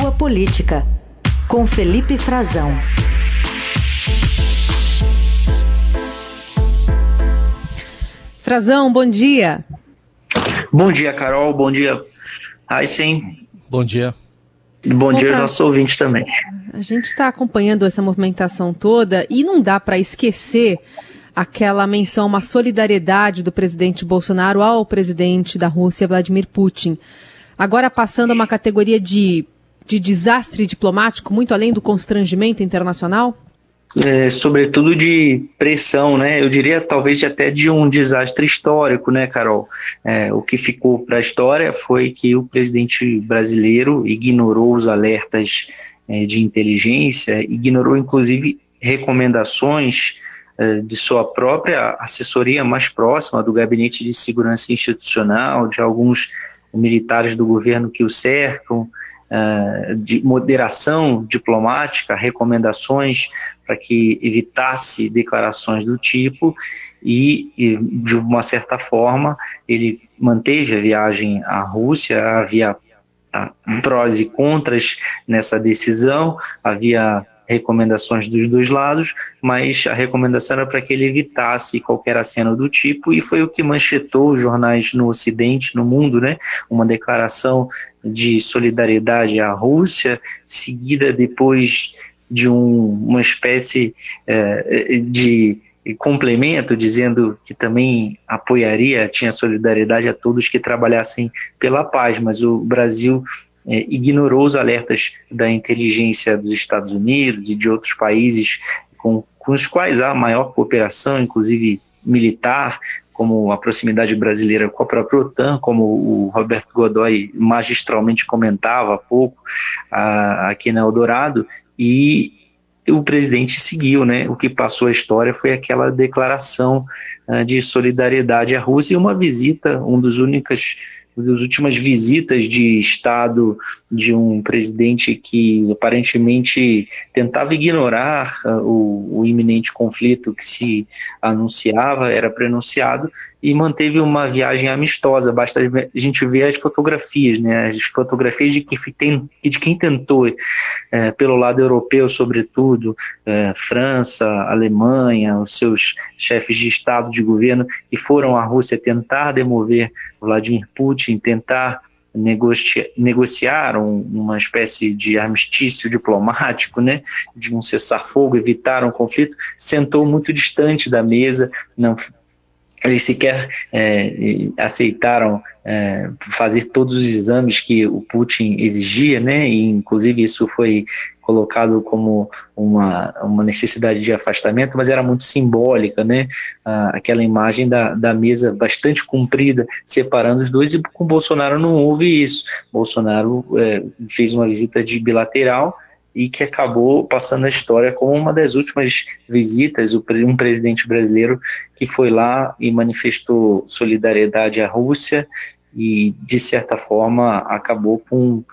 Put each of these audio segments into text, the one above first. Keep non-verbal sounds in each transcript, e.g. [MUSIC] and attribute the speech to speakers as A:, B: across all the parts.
A: sua política, com Felipe Frazão.
B: Frazão, bom dia.
C: Bom dia, Carol. Bom dia, Aysen.
D: Bom dia.
C: Bom, bom dia aos nossos ouvintes também.
B: A gente está acompanhando essa movimentação toda e não dá para esquecer aquela menção, uma solidariedade do presidente Bolsonaro ao presidente da Rússia, Vladimir Putin. Agora passando a uma categoria de, de desastre diplomático, muito além do constrangimento internacional?
C: É, sobretudo de pressão, né? Eu diria talvez até de um desastre histórico, né, Carol? É, o que ficou para a história foi que o presidente brasileiro ignorou os alertas é, de inteligência, ignorou inclusive recomendações é, de sua própria assessoria mais próxima, do Gabinete de Segurança Institucional, de alguns militares do governo que o cercam, é, de moderação diplomática, recomendações para que evitasse declarações do tipo e, de uma certa forma, ele manteve a viagem à Rússia, havia prós e contras nessa decisão, havia recomendações dos dois lados, mas a recomendação era para que ele evitasse qualquer aceno do tipo, e foi o que manchetou os jornais no Ocidente, no mundo, né? Uma declaração de solidariedade à Rússia, seguida depois de um, uma espécie eh, de complemento, dizendo que também apoiaria, tinha solidariedade a todos que trabalhassem pela paz, mas o Brasil é, ignorou os alertas da inteligência dos Estados Unidos e de outros países com, com os quais há maior cooperação, inclusive militar, como a proximidade brasileira com a própria OTAN, como o Roberto Godoy magistralmente comentava há pouco a, aqui na Eldorado, e o presidente seguiu, né? O que passou a história foi aquela declaração uh, de solidariedade à Rússia e uma visita, um dos únicos das últimas visitas de Estado de um presidente que aparentemente tentava ignorar uh, o, o, iminente conflito que se anunciava, era prenunciado, e manteve uma viagem amistosa. Basta a gente ver as fotografias, né? as fotografias de, que tem, de quem tentou, é, pelo lado europeu, sobretudo, é, França, Alemanha, os seus chefes de Estado, de governo, que foram à Rússia tentar demover Vladimir Putin, tentar negociar, negociar um, uma espécie de armistício diplomático, né, de um cessar-fogo, evitar um conflito, sentou muito distante da mesa, não eles sequer é, aceitaram é, fazer todos os exames que o Putin exigia, né? E inclusive isso foi colocado como uma, uma necessidade de afastamento, mas era muito simbólica, né? Ah, aquela imagem da, da mesa bastante comprida, separando os dois, e com Bolsonaro não houve isso. Bolsonaro é, fez uma visita de bilateral e que acabou passando a história como uma das últimas visitas, um presidente brasileiro que foi lá e manifestou solidariedade à Rússia e, de certa forma, acabou com,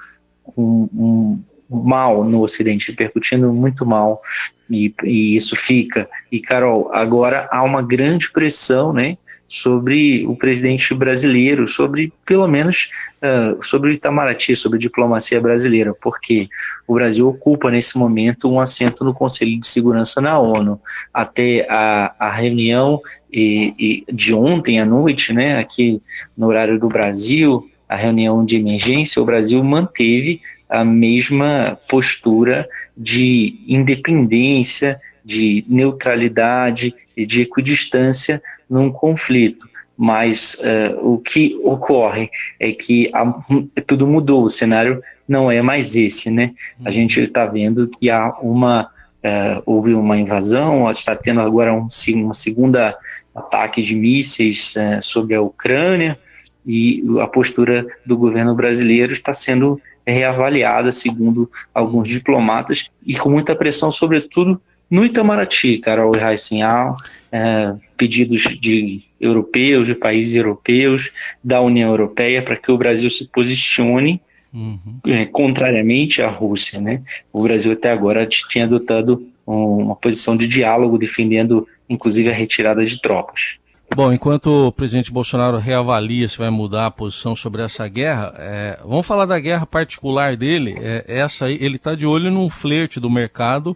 C: com um mal no Ocidente, repercutindo muito mal, e, e isso fica. E, Carol, agora há uma grande pressão, né? Sobre o presidente brasileiro, sobre, pelo menos, uh, sobre o Itamaraty, sobre a diplomacia brasileira, porque o Brasil ocupa nesse momento um assento no Conselho de Segurança na ONU. Até a, a reunião e, e de ontem à noite, né, aqui no horário do Brasil, a reunião de emergência, o Brasil manteve a mesma postura de independência, de neutralidade e de equidistância num conflito. Mas uh, o que ocorre é que a, tudo mudou, o cenário não é mais esse, né? A uhum. gente está vendo que há uma uh, houve uma invasão, está tendo agora um, uma segunda ataque de mísseis uh, sobre a Ucrânia e a postura do governo brasileiro está sendo reavaliada, segundo alguns diplomatas, e com muita pressão, sobretudo no Itamaraty, Carol Heisen, há é, pedidos de europeus, de países europeus, da União Europeia, para que o Brasil se posicione uhum. é, contrariamente à Rússia. Né? O Brasil até agora tinha adotado uma posição de diálogo, defendendo inclusive a retirada de tropas.
D: Bom, enquanto o presidente Bolsonaro reavalia se vai mudar a posição sobre essa guerra, é, vamos falar da guerra particular dele. É, essa aí, ele está de olho num flerte do mercado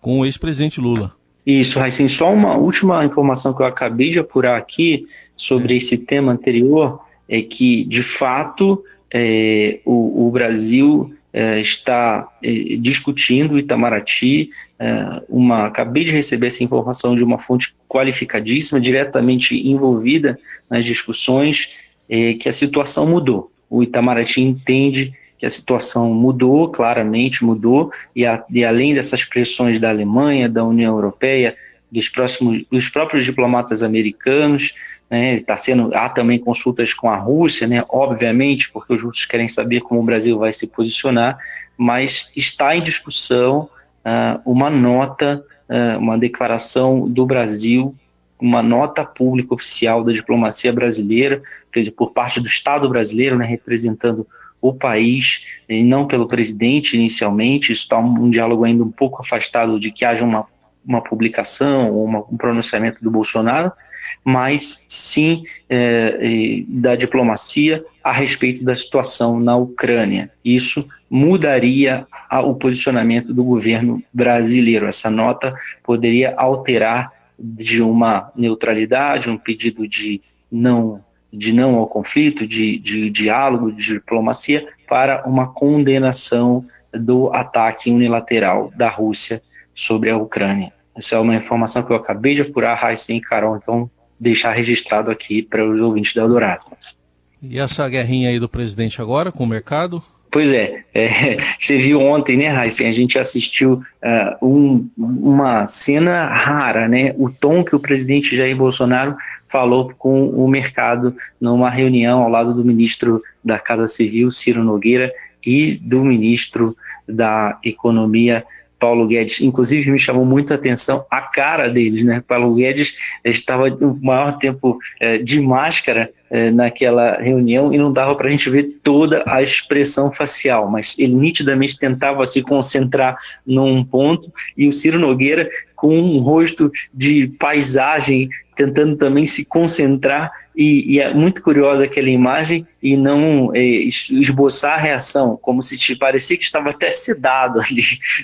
D: com o ex-presidente Lula.
C: Isso, Raicin, só uma última informação que eu acabei de apurar aqui sobre é. esse tema anterior é que, de fato, é, o, o, Brasil é, está é, discutindo Itamaraty. É, uma, acabei de receber essa informação de uma fonte qualificadíssima, diretamente envolvida nas discussões, é, que a situação mudou. O Itamaraty entende que a situação mudou, claramente mudou, e, a, e além dessas pressões da Alemanha, da União Europeia, dos, próximos, dos próprios diplomatas americanos, né, está sendo, há também consultas com a Rússia, né, obviamente, porque os russos querem saber como o Brasil vai se posicionar, mas está em discussão uh, uma nota, uh, uma declaração do Brasil, uma nota pública oficial da diplomacia brasileira, por parte do Estado brasileiro, né, representando o país, e não pelo presidente inicialmente, isso está um diálogo ainda um pouco afastado de que haja uma, uma publicação ou uma, um pronunciamento do Bolsonaro, mas sim é, da diplomacia a respeito da situação na Ucrânia. Isso mudaria a, o posicionamento do governo brasileiro. Essa nota poderia alterar de uma neutralidade, um pedido de não de não ao conflito, de, de diálogo, de diplomacia, para uma condenação do ataque unilateral da Rússia sobre a Ucrânia. Essa é uma informação que eu acabei de apurar, Raíssa e Carol, então deixar registrado aqui para os ouvintes da Eldorado.
D: E essa guerrinha aí do presidente agora com o mercado?
C: Pois é, é [LAUGHS] você viu ontem, né, Raíssa? A gente assistiu uh, um, uma cena rara, né? O tom que o presidente Jair Bolsonaro falou com o mercado numa reunião ao lado do ministro da Casa Civil, Ciro Nogueira, e do ministro da Economia, Paulo Guedes. Inclusive, me chamou muito a atenção a cara deles, né? Paulo Guedes estava o maior tempo é, de máscara é, naquela reunião e não dava para a gente ver toda a expressão facial, mas ele nitidamente tentava se concentrar num ponto e o Ciro Nogueira com um rosto de paisagem tentando também se concentrar e, e, é muito curiosa aquela imagem e não é, esboçar a reação, como se te parecia que estava até sedado [LAUGHS] ali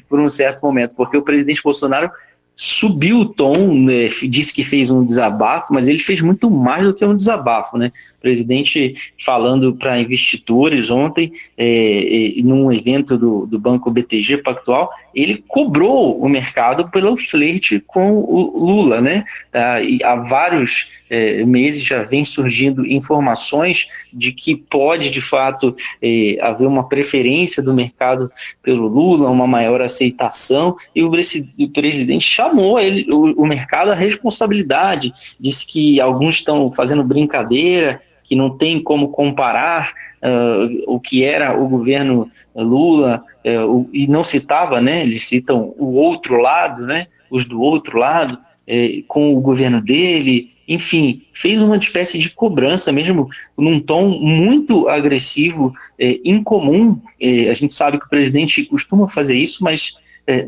C: por um certo momento, porque o presidente Bolsonaro subiu o tom, né, disse que fez um desabafo, mas ele fez muito mais do que um desabafo, né? O presidente falando para investidores ontem, é, é, num evento do, do Banco BTG Pactual, ele cobrou o mercado pelo flerte com o Lula, né? Ah, e há vários é, meses já vem surgindo informações de que pode, de fato, é, haver uma preferência do mercado pelo Lula, uma maior aceitação, e o, o presidente chamou ele, o, o mercado à responsabilidade, disse que alguns estão fazendo brincadeira, que não tem como comparar uh, o que era o governo Lula, uh, o, e não citava, né, eles citam o outro lado, né, os do outro lado, uh, com o governo dele, enfim, fez uma espécie de cobrança mesmo, num tom muito agressivo, eh, incomum. a gente sabe que o presidente costuma fazer isso, mas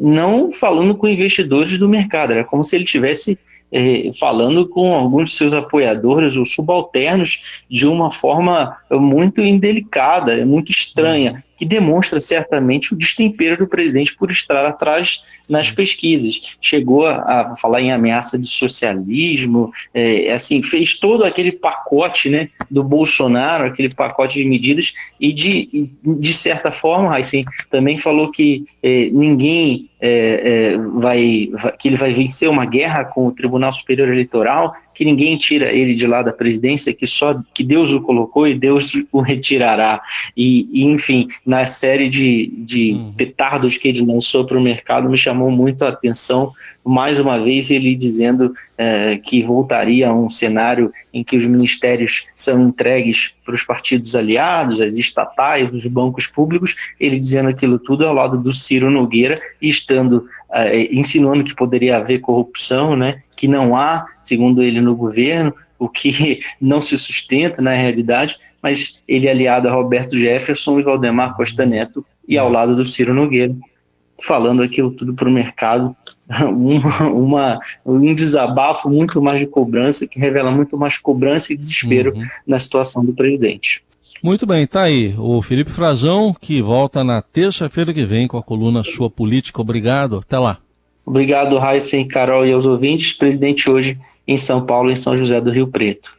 C: não falando com investidores do mercado, era como se ele tivesse é, falando com alguns de seus apoiadores ou subalternos de uma forma muito indelicada, muito estranha que demonstra certamente o destempero do presidente por estar atrás nas pesquisas. Chegou a, falar em ameaça de socialismo, é, assim, fez todo aquele pacote né, do Bolsonaro, aquele pacote de medidas, e de, de certa forma, também falou que é, ninguém é, é vai, vai, que ele vai vencer uma guerra com o Tribunal Superior Eleitoral, que ninguém tira ele de lá da presidência, que só que Deus o colocou e Deus o retirará. E, e enfim, na série de, de uhum. petardos que ele lançou para o mercado, me chamou muito a atenção, mais uma vez, ele dizendo é, que voltaria a um cenário em que os ministérios são entregues para os partidos aliados, as estatais, os bancos públicos, ele dizendo aquilo tudo ao lado do Ciro Nogueira e estando é, insinuando que poderia haver corrupção, né? Que não há, segundo ele, no governo, o que [LAUGHS] não se sustenta na realidade, mas ele é aliado a Roberto Jefferson e Valdemar Costa Neto e ao lado do Ciro Nogueira, falando aquilo tudo para o mercado [LAUGHS] uma, uma, um desabafo muito mais de cobrança, que revela muito mais cobrança e desespero uhum. na situação do presidente.
D: Muito bem, tá aí o Felipe Frazão, que volta na terça-feira que vem com a coluna Sua Política. Obrigado, até lá.
C: Obrigado, Raíssa, Carol e aos ouvintes. Presidente hoje em São Paulo, em São José do Rio Preto.